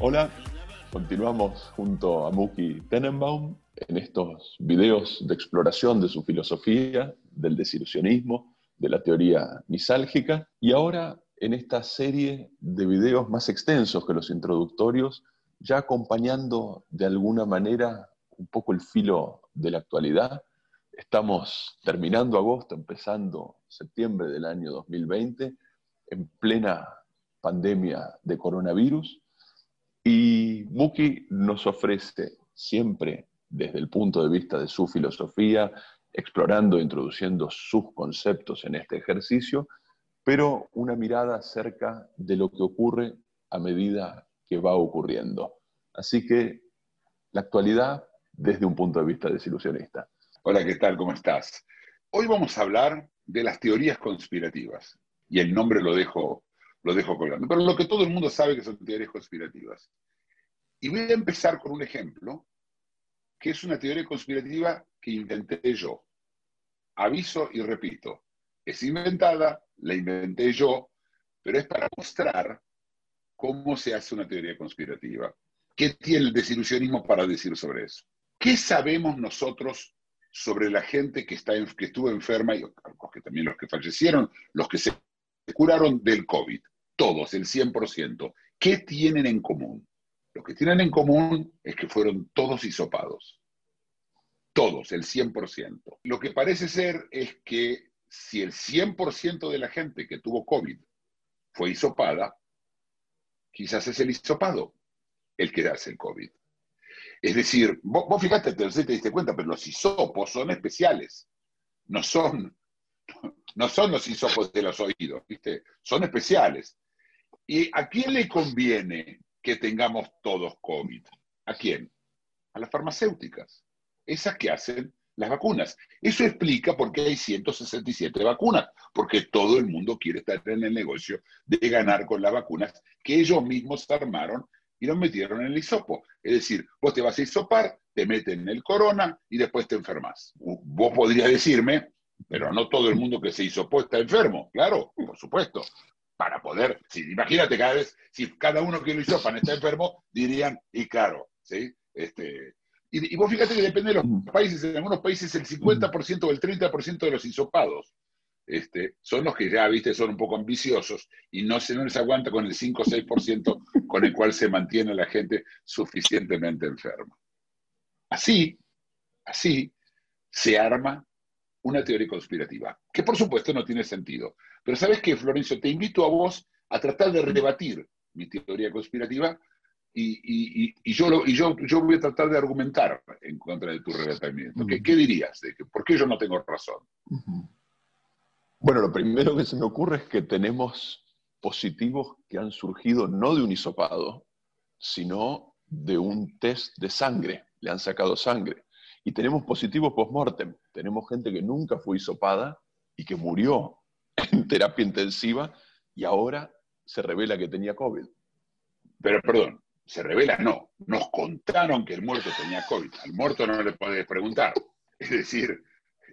Hola, continuamos junto a Muki Tenenbaum en estos videos de exploración de su filosofía, del desilusionismo, de la teoría misálgica, y ahora en esta serie de videos más extensos que los introductorios, ya acompañando de alguna manera un poco el filo de la actualidad. Estamos terminando agosto, empezando septiembre del año 2020, en plena pandemia de coronavirus, y Muki nos ofrece siempre desde el punto de vista de su filosofía, explorando e introduciendo sus conceptos en este ejercicio, pero una mirada acerca de lo que ocurre a medida que va ocurriendo. Así que la actualidad desde un punto de vista desilusionista. Hola, ¿qué tal? ¿Cómo estás? Hoy vamos a hablar de las teorías conspirativas. Y el nombre lo dejo, lo dejo colgando. Pero lo que todo el mundo sabe que son teorías conspirativas. Y voy a empezar con un ejemplo, que es una teoría conspirativa que inventé yo. Aviso y repito, es inventada, la inventé yo, pero es para mostrar cómo se hace una teoría conspirativa. ¿Qué tiene el desilusionismo para decir sobre eso? ¿Qué sabemos nosotros sobre la gente que, está, que estuvo enferma, y que también los que fallecieron, los que se curaron del COVID? Todos, el 100%. ¿Qué tienen en común? Lo que tienen en común es que fueron todos hisopados. Todos, el 100%. Lo que parece ser es que si el 100% de la gente que tuvo COVID fue hisopada, quizás es el hisopado el que hace el COVID. Es decir, vos, vos fíjate, te, te diste cuenta, pero los hisopos son especiales. No son, no son los hisopos de los oídos, ¿viste? Son especiales. ¿Y a quién le conviene que tengamos todos COVID? ¿A quién? A las farmacéuticas, esas que hacen las vacunas. Eso explica por qué hay 167 vacunas, porque todo el mundo quiere estar en el negocio de ganar con las vacunas que ellos mismos armaron y los metieron en el hisopo. Es decir, vos te vas a hisopar, te meten en el corona y después te enfermas. Vos podrías decirme, pero no todo el mundo que se hisopó está enfermo. Claro, por supuesto. Para poder, si, imagínate cada vez, si cada uno que lo hisopan está enfermo, dirían, y claro, ¿sí? Este, y, y, vos fíjate que depende de los países, en algunos países el 50% o el 30% de los hisopados este, son los que ya, viste, son un poco ambiciosos y no se no les aguanta con el 5 o 6% con el cual se mantiene la gente suficientemente enferma. Así, así se arma una teoría conspirativa, que por supuesto no tiene sentido. Pero ¿sabes qué, Florencio? Te invito a vos a tratar de rebatir mi teoría conspirativa y, y, y, yo, lo, y yo, yo voy a tratar de argumentar en contra de tu rebatimiento. ¿Qué, ¿Qué, dirías? De que, ¿Por qué yo no tengo razón? Bueno, lo primero que se me ocurre es que tenemos positivos que han surgido no de un hisopado, sino de un test de sangre. Le han sacado sangre. Y tenemos positivos post-mortem. Tenemos gente que nunca fue hisopada y que murió en terapia intensiva y ahora se revela que tenía COVID. Pero perdón, se revela, no. Nos contaron que el muerto tenía COVID. Al muerto no le podés preguntar. Es decir,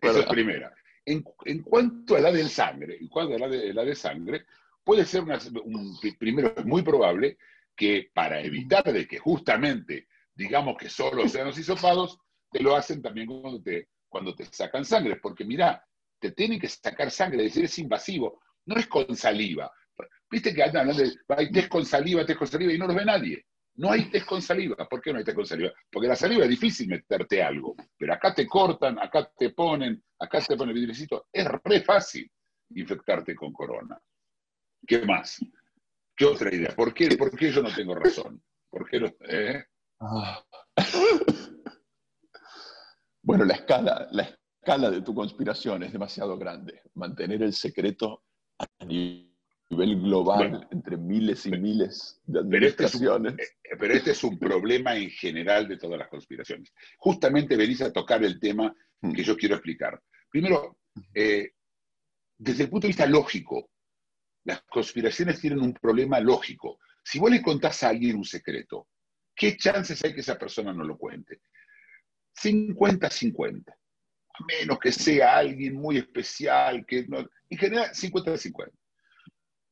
eso es primera. En, en, cuanto a la del sangre, en cuanto a la de, la de sangre, puede ser una, un, primero, es muy probable que para evitar de que justamente digamos que solo sean los hisopados, te lo hacen también cuando te, cuando te sacan sangre, porque mira, te tienen que sacar sangre, es decir, es invasivo, no es con saliva. Viste que andan hablando de, test con saliva, test con saliva, y no los ve nadie. No hay test con saliva. ¿Por qué no hay test con saliva? Porque la saliva es difícil meterte algo. Pero acá te cortan, acá te ponen, acá te ponen el vidrecito. Es re fácil infectarte con corona. ¿Qué más? ¿Qué otra idea? ¿Por qué, por qué yo no tengo razón? ¿Por qué no, eh? ah. Bueno, la escala, la escala de tu conspiración es demasiado grande. Mantener el secreto a nivel global bueno, entre miles y miles de administraciones. Este, un, pero este, es un, problema en general de todas las conspiraciones. Justamente venís a tocar el tema que yo quiero explicar. Primero, eh, desde el punto de vista lógico, las conspiraciones tienen un problema lógico. Si vos le contás a alguien un secreto, ¿qué chances hay que esa persona no lo cuente? 50-50. A menos que sea alguien muy especial, que no, en general 50-50.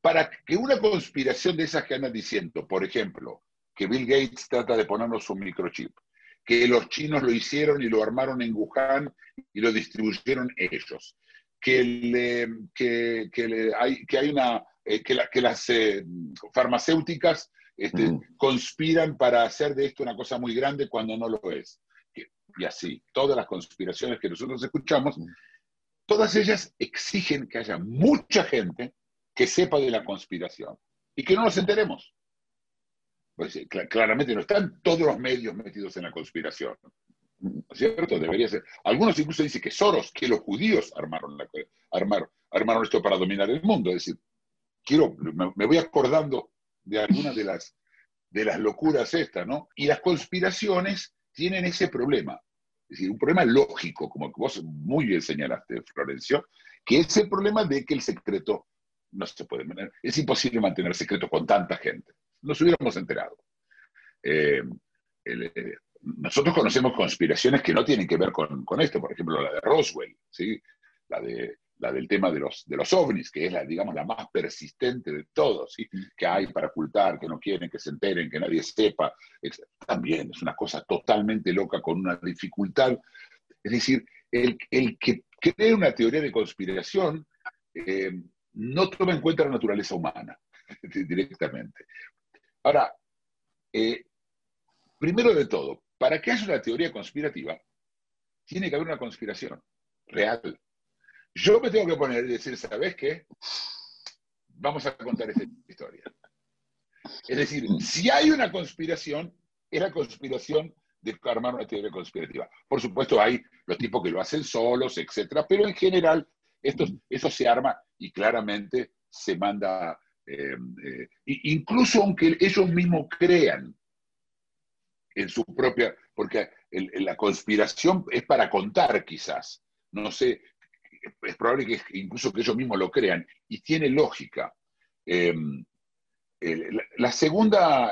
Para que una conspiración de esas que andan diciendo, por ejemplo, que Bill Gates trata de ponernos un microchip, que los chinos lo hicieron y lo armaron en Wuhan y lo distribuyeron ellos, que, que, hay, que hay una, eh, que, que, las eh, farmacéuticas este, conspiran para hacer de esto una cosa muy grande cuando no lo es. Y así, todas las conspiraciones que nosotros escuchamos, todas ellas exigen que haya mucha gente que sepa de la conspiración y que no nos enteremos. Pues, eh, claramente no están todos los medios metidos en la conspiración. ¿No es cierto? Debería ser. Algunos incluso dicen que Soros, que los judíos armaron, la, armaron, armaron esto para dominar el mundo. Es decir, quiero, me, voy acordando de algunas de las, de las locuras estas, ¿no? Y las conspiraciones tienen ese problema. Es decir, un problema lógico, como vos muy bien señalaste, Florencio, que es el problema de que el secreto no se puede mantener. Es imposible mantener secreto con tanta gente nos hubiéramos enterado. Eh, eh, nosotros conocemos conspiraciones que no tienen que ver con, esto, por ejemplo, la de Roswell, ¿sí? la, de, la del tema de los, de los ovnis, que es la, digamos, la más persistente de todos, ¿sí? que hay para ocultar, que no quieren que se enteren, que nadie sepa. También es una cosa totalmente loca con una dificultad. Es decir, el, que cree una teoría de conspiración eh, no toma en cuenta la naturaleza humana directamente. Ahora, eh, primero de todo, para que haya una teoría conspirativa, tiene que haber una conspiración real. Yo me tengo que poner y decir, ¿sabes qué? Vamos a contar esta historia. Es decir, si hay una conspiración, es la conspiración de armar una teoría conspirativa. Por supuesto, hay los tipos que lo hacen solos, etcétera, pero en general esto, eso se arma y claramente se manda eh, eh, incluso aunque ellos mismos crean en su propia, porque la conspiración es para contar quizás, no sé, es probable que incluso que ellos mismos lo crean y tiene lógica. Eh, la, segunda,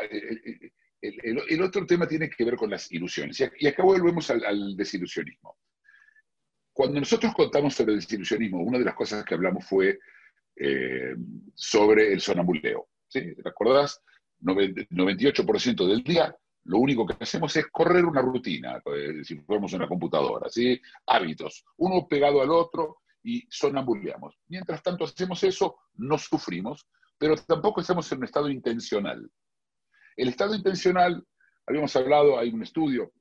el, otro tema tiene que ver con las ilusiones. Y acá volvemos al, al, desilusionismo. Cuando nosotros contamos sobre el desilusionismo, una de las cosas que hablamos fue eh, sobre el sonambuleo. ¿sí? ¿Te acordás? 98% del día lo único que hacemos es correr una rutina, eh, si fuéramos una computadora, ¿sí? hábitos, uno pegado al otro y sonambuleamos. Mientras tanto hacemos eso, no sufrimos, pero tampoco estamos en un estado intencional. El estado intencional, habíamos hablado, hay un estudio,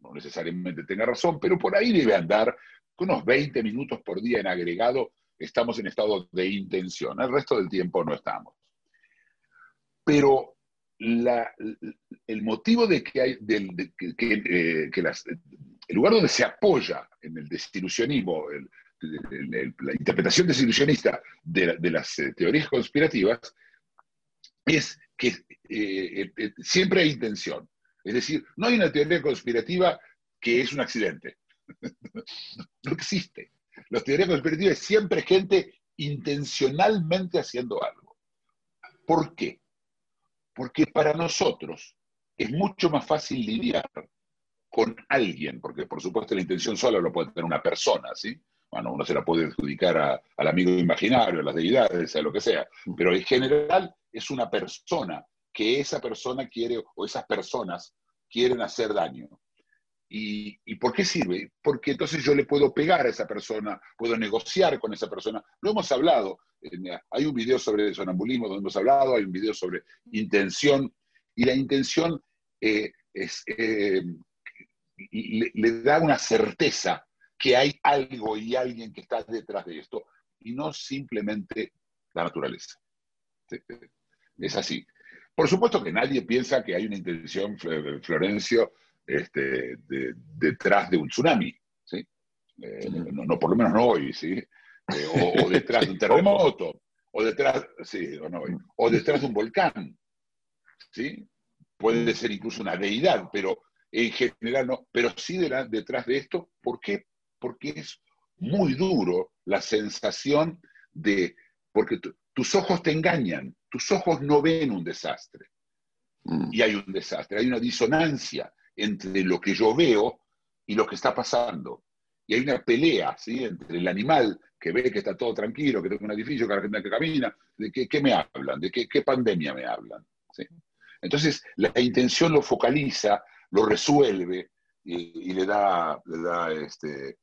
no necesariamente tenga razón, pero por ahí debe andar unos 20 minutos por día en agregado estamos en estado de intención, el resto del tiempo no estamos. Pero el motivo de que hay, eh, el lugar donde se apoya en el desilusionismo, la interpretación desilusionista de, las eh, teorías conspirativas, es que eh, siempre hay intención. Es decir, no hay una teoría conspirativa que es un accidente. no existe. Los teorías conspirativas es siempre gente intencionalmente haciendo algo. ¿Por qué? Porque para nosotros es mucho más fácil lidiar con alguien, porque por supuesto la intención sola lo puede tener una persona, ¿sí? Bueno, uno se la puede adjudicar al amigo imaginario, a las deidades, a lo que sea, pero en general es una persona que esa persona quiere o esas personas quieren hacer daño. ¿Y, por qué sirve? Porque entonces yo le puedo pegar a esa persona, puedo negociar con esa persona. Lo hemos hablado, hay un video sobre sonambulismo donde hemos hablado, hay un video sobre intención, y la intención eh, es, eh, le, da una certeza que hay algo y alguien que está detrás de esto, y no simplemente la naturaleza. Es así. Por supuesto que nadie piensa que hay una intención, Florencio, este, detrás de un tsunami, ¿sí? Eh, no, por lo menos no hoy, ¿sí? Eh, o, detrás de un terremoto, o detrás, sí, o, no, o detrás de un volcán, ¿sí? Puede ser incluso una deidad, pero en general no, pero sí detrás de esto, ¿por qué? Porque es muy duro la sensación de, porque tus ojos te engañan, tus ojos no ven un desastre. Mm. Y hay un desastre, hay una disonancia entre lo que yo veo y lo que está pasando. Y hay una pelea ¿sí? entre el animal que ve que está todo tranquilo, que tengo un edificio, que la gente que camina, de qué, me hablan, de qué, pandemia me hablan. Entonces, la intención lo focaliza, lo resuelve y, y le da, le da este,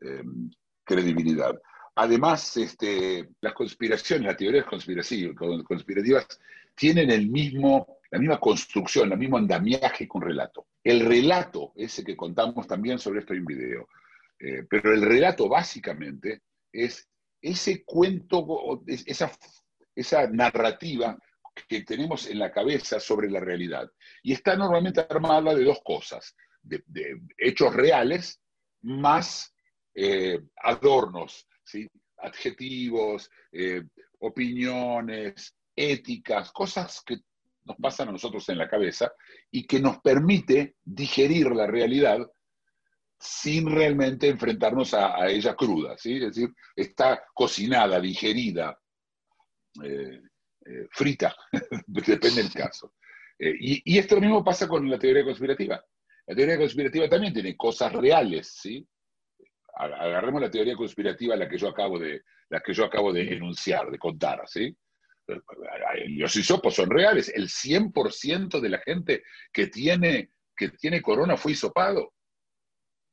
em, credibilidad. Además, este, las conspiraciones, las teorías conspirativas, conspirativas tienen el mismo, la misma construcción, el mismo andamiaje con relato. El relato, ese que contamos también sobre esto en video, eh, pero el relato básicamente es ese cuento, es- esa, esa narrativa que tenemos en la cabeza sobre la realidad. Y está normalmente armada de dos cosas, de hechos reales más eh, adornos, ¿sí? adjetivos, eh, opiniones, éticas, cosas que nos pasan a nosotros en la cabeza y que nos permite digerir la realidad sin realmente enfrentarnos a, ella cruda, ¿sí? Es decir, está cocinada, digerida, eh, eh, frita, depende del caso. Eh, y, y esto mismo pasa con la teoría conspirativa. La teoría conspirativa también tiene cosas reales, ¿sí? Agarremos la teoría conspirativa, la que yo acabo de, la que yo acabo de enunciar, de contar, ¿sí? Los hisopos son reales. El 100% de la gente que tiene, que tiene corona fue hisopado.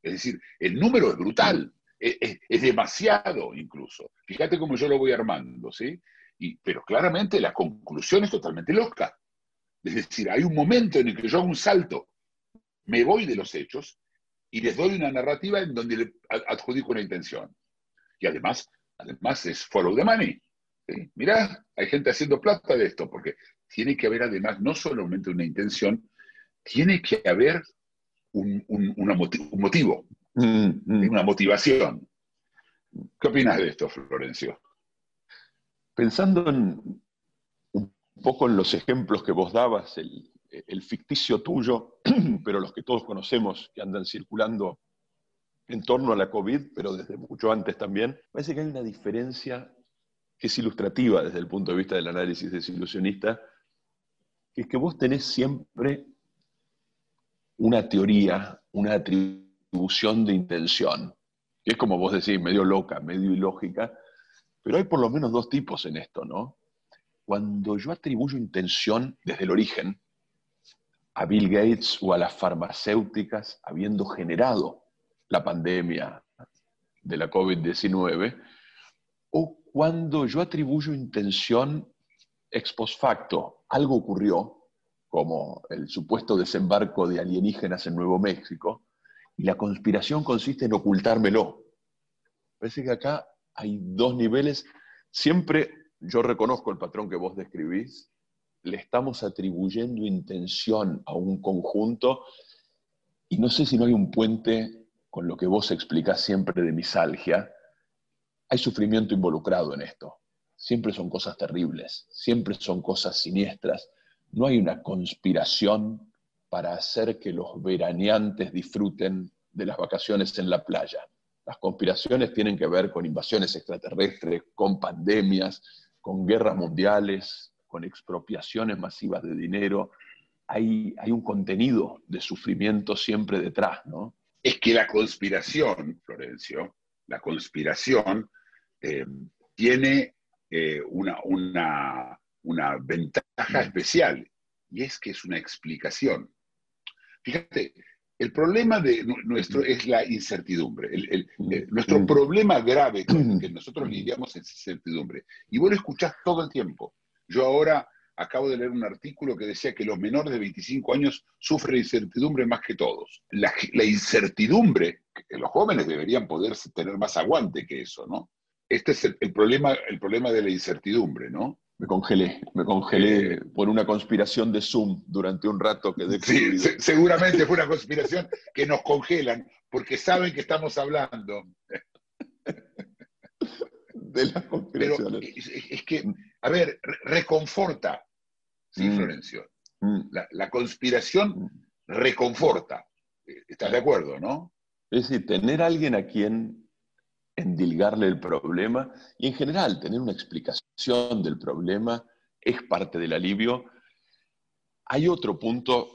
Es decir, el número es brutal, es, es- es demasiado incluso. Fíjate cómo yo lo voy armando, ¿sí? Y, pero claramente la conclusión es totalmente loca. Es decir, hay un momento en el que yo hago un salto, me voy de los hechos y les doy una narrativa en donde le ad- adjudico una intención. Y además, además es follow the money. ¿Sí? Mirá, hay gente haciendo plata de esto, porque tiene que haber además no solamente una intención, tiene que haber un, un- una un motivo, Mm, mm. una motivación. ¿Qué opinas de esto, Florencio? Pensando en un poco en los ejemplos que vos dabas, el, el ficticio tuyo, pero los que todos conocemos que andan circulando en torno a la COVID, pero desde mucho antes también, parece que hay una diferencia es ilustrativa desde el punto de vista del análisis desilusionista, que es que vos tenés siempre una teoría, una atribución de intención, que es como vos decís, medio loca, medio ilógica, pero hay por lo menos dos tipos en esto, ¿no? Cuando yo atribuyo intención desde el origen a Bill Gates o a las farmacéuticas habiendo generado la pandemia de la COVID-19, o cuando yo atribuyo intención ex post facto, algo ocurrió, como el supuesto desembarco de alienígenas en Nuevo México, y la conspiración consiste en ocultármelo. Parece que acá hay dos niveles. Siempre yo reconozco el patrón que vos describís, le estamos atribuyendo intención a un conjunto y no sé si no hay un puente con lo que vos explicás siempre de misalgia. Hay sufrimiento involucrado en esto. Siempre son cosas terribles, siempre son cosas siniestras. No hay una conspiración para hacer que los veraneantes disfruten de las vacaciones en la playa. Las conspiraciones tienen que ver con invasiones extraterrestres, con pandemias, con guerras mundiales, con expropiaciones masivas de dinero. Hay, hay un contenido de sufrimiento siempre detrás, ¿no? Es que la conspiración, Florencio, la conspiración eh, tiene eh, una, una, una ventaja especial y es que es una explicación. Fíjate, el problema de nu- nuestro es la incertidumbre. El- el- eh, nuestro problema grave con que nosotros lidiamos es incertidumbre. Y vos lo escuchás todo el tiempo. Yo ahora acabo de leer un artículo que decía que los menores de 25 años sufren incertidumbre más que todos. La, la incertidumbre, los jóvenes deberían poder tener más aguante que eso, ¿no? Este es el, el problema, el problema de la incertidumbre, ¿no? Me congelé, me congelé por una conspiración de Zoom durante un rato que Sí, se- seguramente fue una conspiración que nos congelan porque saben que estamos hablando. de las Pero conspiraciones. es, es- es que, a ver, re- reconforta, sí, Mm. Florencio. Mm. La, la conspiración reconforta. Eh, ¿Estás de acuerdo, no? Es decir, tener a alguien a quien endilgarle el problema y en general tener una explicación del problema es parte del alivio. Hay otro punto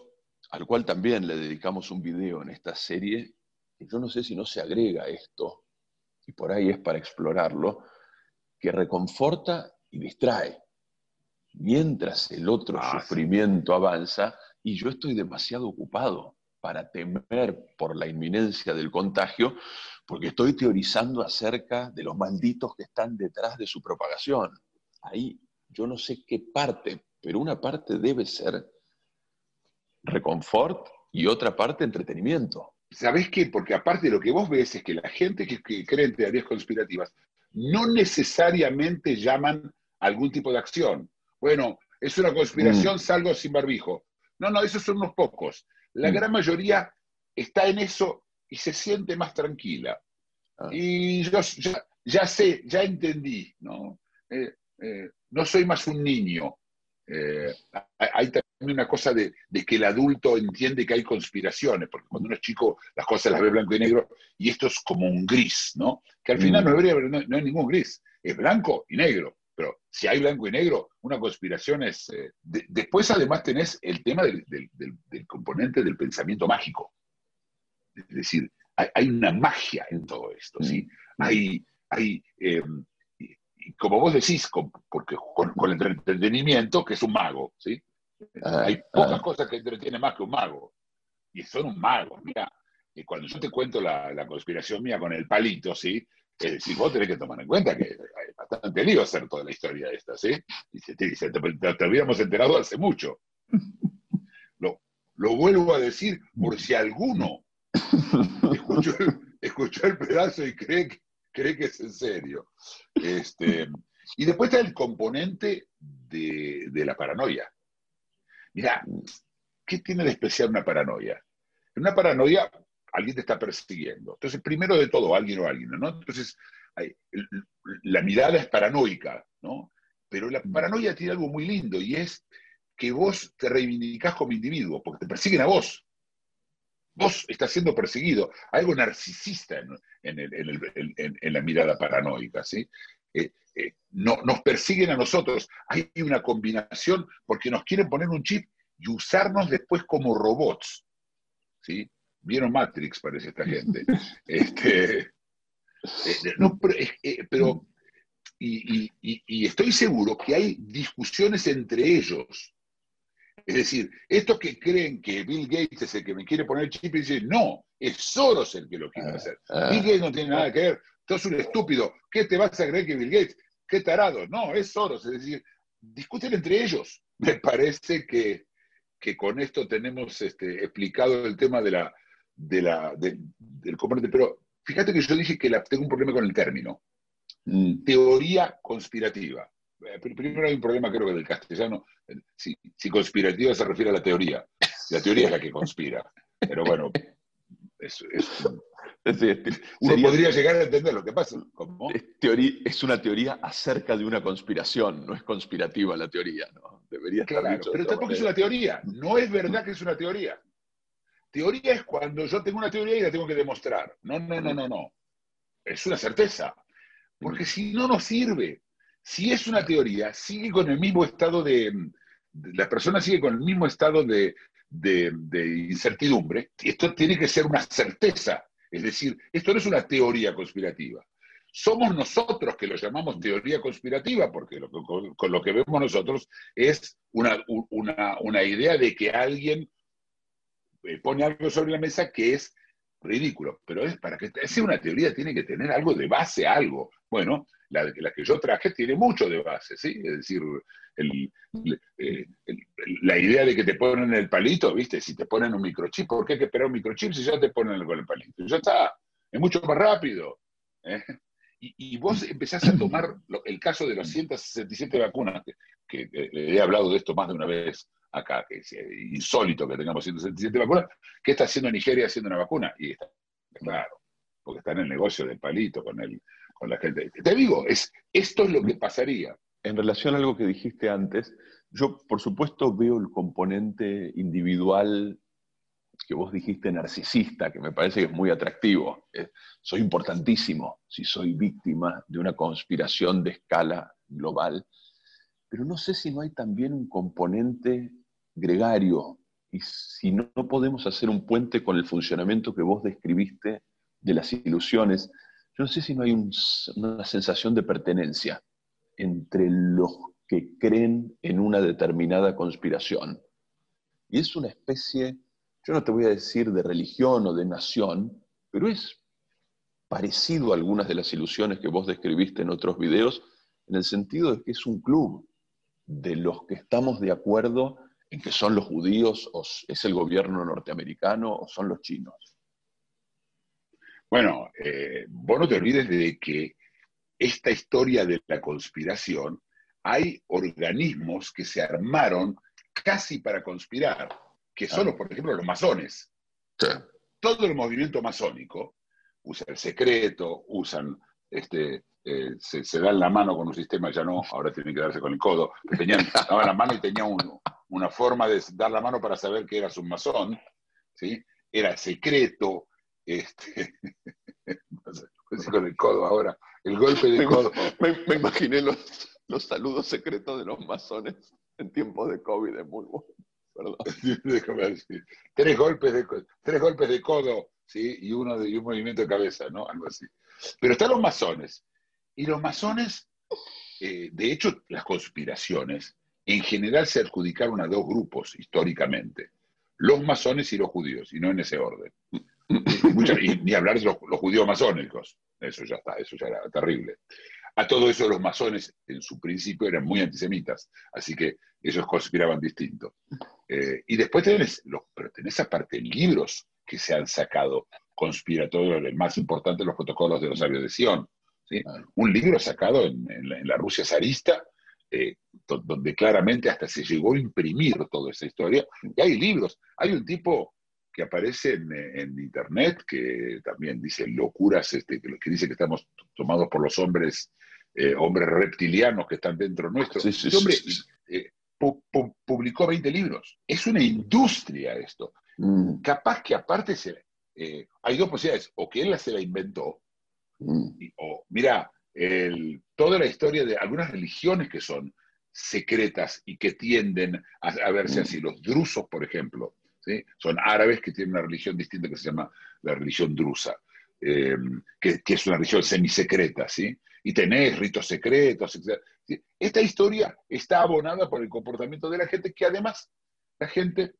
al cual también le dedicamos un video en esta serie, que yo no sé si no se agrega esto, y por ahí es para explorarlo, que reconforta y distrae. Mientras el otro Ah, sí. sufrimiento avanza y yo estoy demasiado ocupado para temer por la inminencia del contagio, porque estoy teorizando acerca de los malditos que están detrás de su propagación. Ahí yo no sé qué parte, pero una parte debe ser reconfort y otra parte entretenimiento. ¿Sabés qué? Porque aparte de lo que vos ves es que la gente que, que cree en teorías conspirativas no necesariamente llaman a algún tipo de acción. Bueno, es una conspiración, salgo sin barbijo. No, no, esos son unos pocos. La Mm. gran mayoría está en eso y se siente más tranquila. Ah. Y yo ya, ya sé, ya entendí, ¿no? Eh, eh, no soy más un niño. Eh, hay también una cosa de, de que el adulto entiende que hay conspiraciones, porque cuando uno es chico las cosas las ve blanco y negro, y esto es como un gris, ¿no? Que al final Mm. no, debería haber- no, no hay ningún gris, es blanco y negro. Pero si hay blanco y negro, una conspiración es... eh, de- después además tenés el tema del, del- del- del componente del pensamiento mágico. Es decir, hay, hay una magia en todo esto, ¿sí? Hay, hay eh, y- como vos decís, con, porque con, con el entretenimiento, que es un mago, ¿sí? Ah, hay pocas ah. cosas que entretienen más que un mago. Y son un mago, mira. Y cuando yo te cuento la, la conspiración mía con el palito, ¿sí? Es decir, vos tenés que tomar en cuenta que hay bastante lío hacer toda la historia esta, ¿sí? Y se te, se te- te- te habíamos enterado hace mucho. Lo, lo vuelvo a decir por si alguno escuchó, el- pedazo y cree que, cree que es en serio. Este, y después está el componente de, de la paranoia. Mirá, ¿qué tiene de especial una paranoia? En una paranoia, alguien te está persiguiendo. Entonces, primero de todo, alguien o alguien, ¿no? Entonces, la mirada es paranoica, ¿no? Pero la paranoia tiene algo muy lindo y es que vos te reivindicás como individuo, porque te persiguen a vos. Vos estás siendo perseguido. Algo narcisista en, en el- en el- la mirada paranoica, ¿sí? Eh, eh, no, nos persiguen a nosotros. Hay una combinación porque nos quieren poner un chip y usarnos después como robots. ¿sí? Vieron Matrix, parece esta gente. Este, eh, no, pero, pero- y, y- y- y estoy seguro que hay discusiones entre ellos. Es decir, estos que creen que Bill Gates es el que me quiere poner el chip y dicen, no, es Soros el que lo quiere Ah, hacer. ah. Bill Gates no tiene nada que ver. Tú sos un estúpido. ¿Qué te vas a creer que Bill Gates? ¿Qué tarado? No, es Soros. Es decir, discuten entre ellos. Me parece que, que con esto tenemos este, explicado el tema de la, de la, de- del componente. Pero fíjate que yo dije que la- tengo un problema con el término. Mm, Teoría conspirativa. Eh, pr- Primero hay un problema, creo que del castellano. Eh, Si, si conspirativa se refiere a la teoría. La teoría es la que conspira. Pero bueno, es- es- uno sería- podría llegar a entender lo que pasa. ¿Cómo? es, teoría- es una teoría acerca de una conspiración, no es conspirativa la teoría, ¿no? Debería estar Claro, dicho pero tampoco es una teoría. No es verdad que es una teoría. Teoría es cuando yo tengo una teoría y la tengo que demostrar. No, no, no, no, no. Es una certeza. Porque si no, no sirve. Si es una teoría, sigue con el mismo estado de. de- la persona sigue con el mismo estado de, incertidumbre. Esto tiene que ser una certeza. Es decir, esto no es una teoría conspirativa. Somos nosotros que lo llamamos teoría conspirativa, porque lo que- con, lo que vemos nosotros es una, una, una idea de que alguien eh, pone algo sobre la mesa que es ridículo, pero es para que sea una teoría tiene que tener algo de base, algo. Bueno, la, que yo traje tiene mucho de base, ¿sí? Es decir, eh, la idea de que te ponen el palito, ¿viste? Si te ponen un microchip, ¿por qué hay que esperar un microchip si ya te ponen con el palito? Ya está, es mucho más rápido. ¿eh? Y, vos empezás a tomar el caso de las 167 vacunas, que, que, eh, he hablado de esto más de una vez acá, que es insólito que tengamos 167 vacunas. ¿Qué está haciendo Nigeria haciendo una vacuna? Y está claro, porque está en el negocio del palito con, el, con la. Te digo, es, esto es lo que pasaría. En relación a algo que dijiste antes, yo por supuesto veo el componente individual que vos dijiste narcisista, que me parece que es muy atractivo. soy importantísimo si soy víctima de una conspiración de escala global, pero no sé si no hay también un componente gregario y si no, podemos hacer un puente con el funcionamiento que vos describiste de las ilusiones, yo no sé si no hay una sensación de pertenencia entre los que creen en una determinada conspiración. Y es una especie, yo no te voy a decir de religión o de nación, pero es parecido a algunas de las ilusiones que vos describiste en otros videos, en el sentido de que es un club de los que estamos de acuerdo en que son los judíos, o es el gobierno norteamericano, o son los chinos. Bueno, eh, vos no te olvides de que esta historia de la conspiración, hay organismos que se armaron casi para conspirar, que son, ah. por ejemplo, los masones. Todo el movimiento masónico usa el secreto, usan este, eh, se, dan la mano con un sistema, ya no, ahora tienen que darse con el codo, tenían, daban la mano y tenía una forma de dar la mano para saber que eras un masón, ¿sí? era secreto, este, con el codo ahora, el golpe de codo. Me, imaginé los, los, saludos secretos de los masones en tiempos de COVID, bueno. Perdón. tres, golpes de, tres golpes de codo ¿sí? y, uno de, y un movimiento de cabeza, ¿no? Algo así. Pero están los masones, y los masones, eh, de hecho, las conspiraciones en general se adjudicaron a dos grupos históricamente, los masones y los judíos, y no en ese orden. y, ni hablar de los, judíos masónicos, eso ya está, eso ya era terrible. A todo eso los masones en su principio eran muy antisemitas, así que ellos conspiraban distinto. Eh, y después tenés, los, pero tenés aparte libros que se han sacado conspiratorios, el más importante los protocolos de los sabios de Sion, un libro sacado en, la, Rusia zarista, eh, donde claramente hasta se llegó a imprimir toda esa historia. Y hay libros. Hay un tipo que aparece en, internet que también dice locuras, este, que, dice que estamos tomados por los hombres, eh, hombres reptilianos que están dentro nuestro. este hombre eh, publicó 20 libros. Es una industria esto. Mm. Capaz que aparte se, hay dos posibilidades, o que él se la inventó, o, mira, toda la historia de algunas religiones que son secretas y que tienden a, verse así, los drusos, por ejemplo, son árabes que tienen una religión distinta que se llama la religión drusa, eh, que, es una religión semisecreta, ¿sí? y tenés ritos secretos, etc. Esta historia está abonada por el comportamiento de la gente, que además la gente,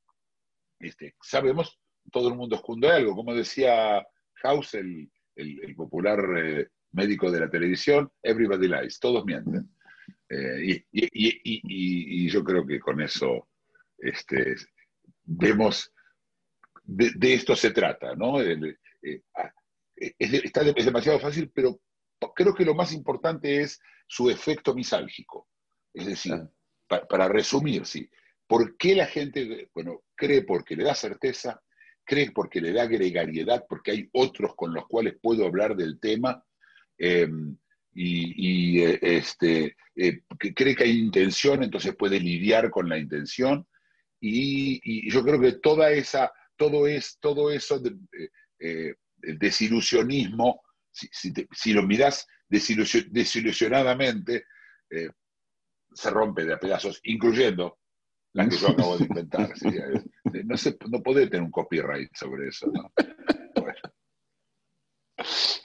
este, sabemos, todo el mundo esconde algo, como decía Hausel, el, popular eh, médico de la televisión, everybody lies, todos mienten. Eh, y, yo creo que con eso este, vemos, de, esto se trata, ¿no? Eh, ah, es, está, es demasiado fácil, pero creo que lo más importante es su efecto misálgico. Es decir, para resumir, sí, ¿por qué la gente, bueno, cree porque le da certeza, cree porque le da gregariedad, porque hay otros con los cuales puedo hablar del tema, em, y, eh, este, eh, cree que hay intención, entonces puede lidiar con la intención, y, yo creo que toda esa, todo, es, todo eso de, eh, desilusionismo, si, lo miras desilusionadamente, se rompe de a pedazos, incluyendo la que yo acabo de inventar. no, se, no puede tener un copyright sobre eso.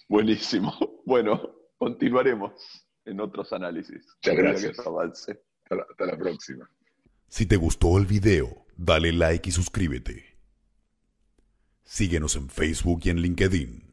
Buenísimo. Bueno, continuaremos en otros análisis. Muchas gracias. hasta la próxima. Si te gustó el video, dale like y suscríbete. Síguenos en Facebook y en LinkedIn.